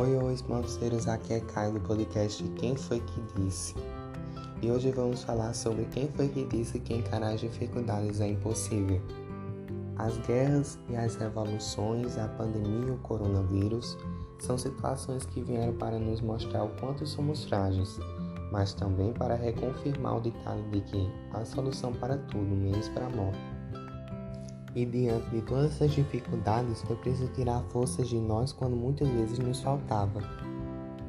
Oi, esmalteceiros, aqui é Caio do podcast Quem Foi Que Disse? E hoje vamos falar sobre quem foi que disse que encarar as dificuldades é impossível. As guerras e as revoluções, a pandemia e o coronavírus são situações que vieram para nos mostrar o quanto somos frágeis, mas também para reconfirmar o ditado de que há solução para tudo, menos para a morte. E diante de todas essas dificuldades, foi preciso tirar forças de nós quando muitas vezes nos faltava.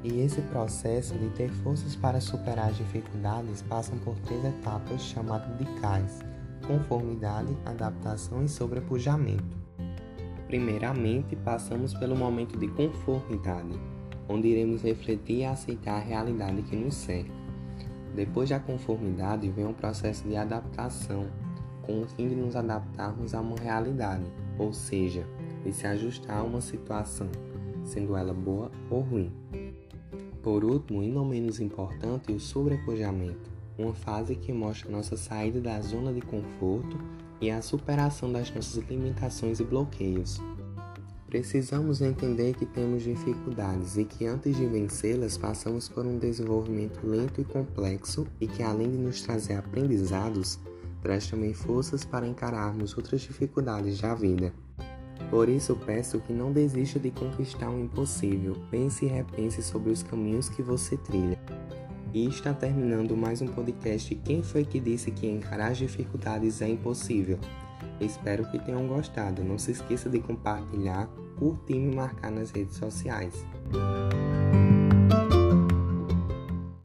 E esse processo de ter forças para superar as dificuldades passa por três etapas chamadas de CAIS: conformidade, adaptação e sobrepujamento. Primeiramente, passamos pelo momento de conformidade, onde iremos refletir e aceitar a realidade que nos cerca. Depois da conformidade vem um processo de adaptação, com o fim de nos adaptarmos a uma realidade, ou seja, de se ajustar a uma situação, sendo ela boa ou ruim. Por último, e não menos importante, o sobrepujamento, uma fase que mostra nossa saída da zona de conforto e a superação das nossas limitações e bloqueios. Precisamos entender que temos dificuldades e que antes de vencê-las passamos por um desenvolvimento lento e complexo e que além de nos trazer aprendizados, traz também forças para encararmos outras dificuldades da vida. Por isso peço que não desista de conquistar o impossível, pense e repense sobre os caminhos que você trilha. E está terminando mais um podcast Quem foi que disse que encarar as dificuldades é impossível? Espero que tenham gostado. Não se esqueça de compartilhar, curtir e me marcar nas redes sociais.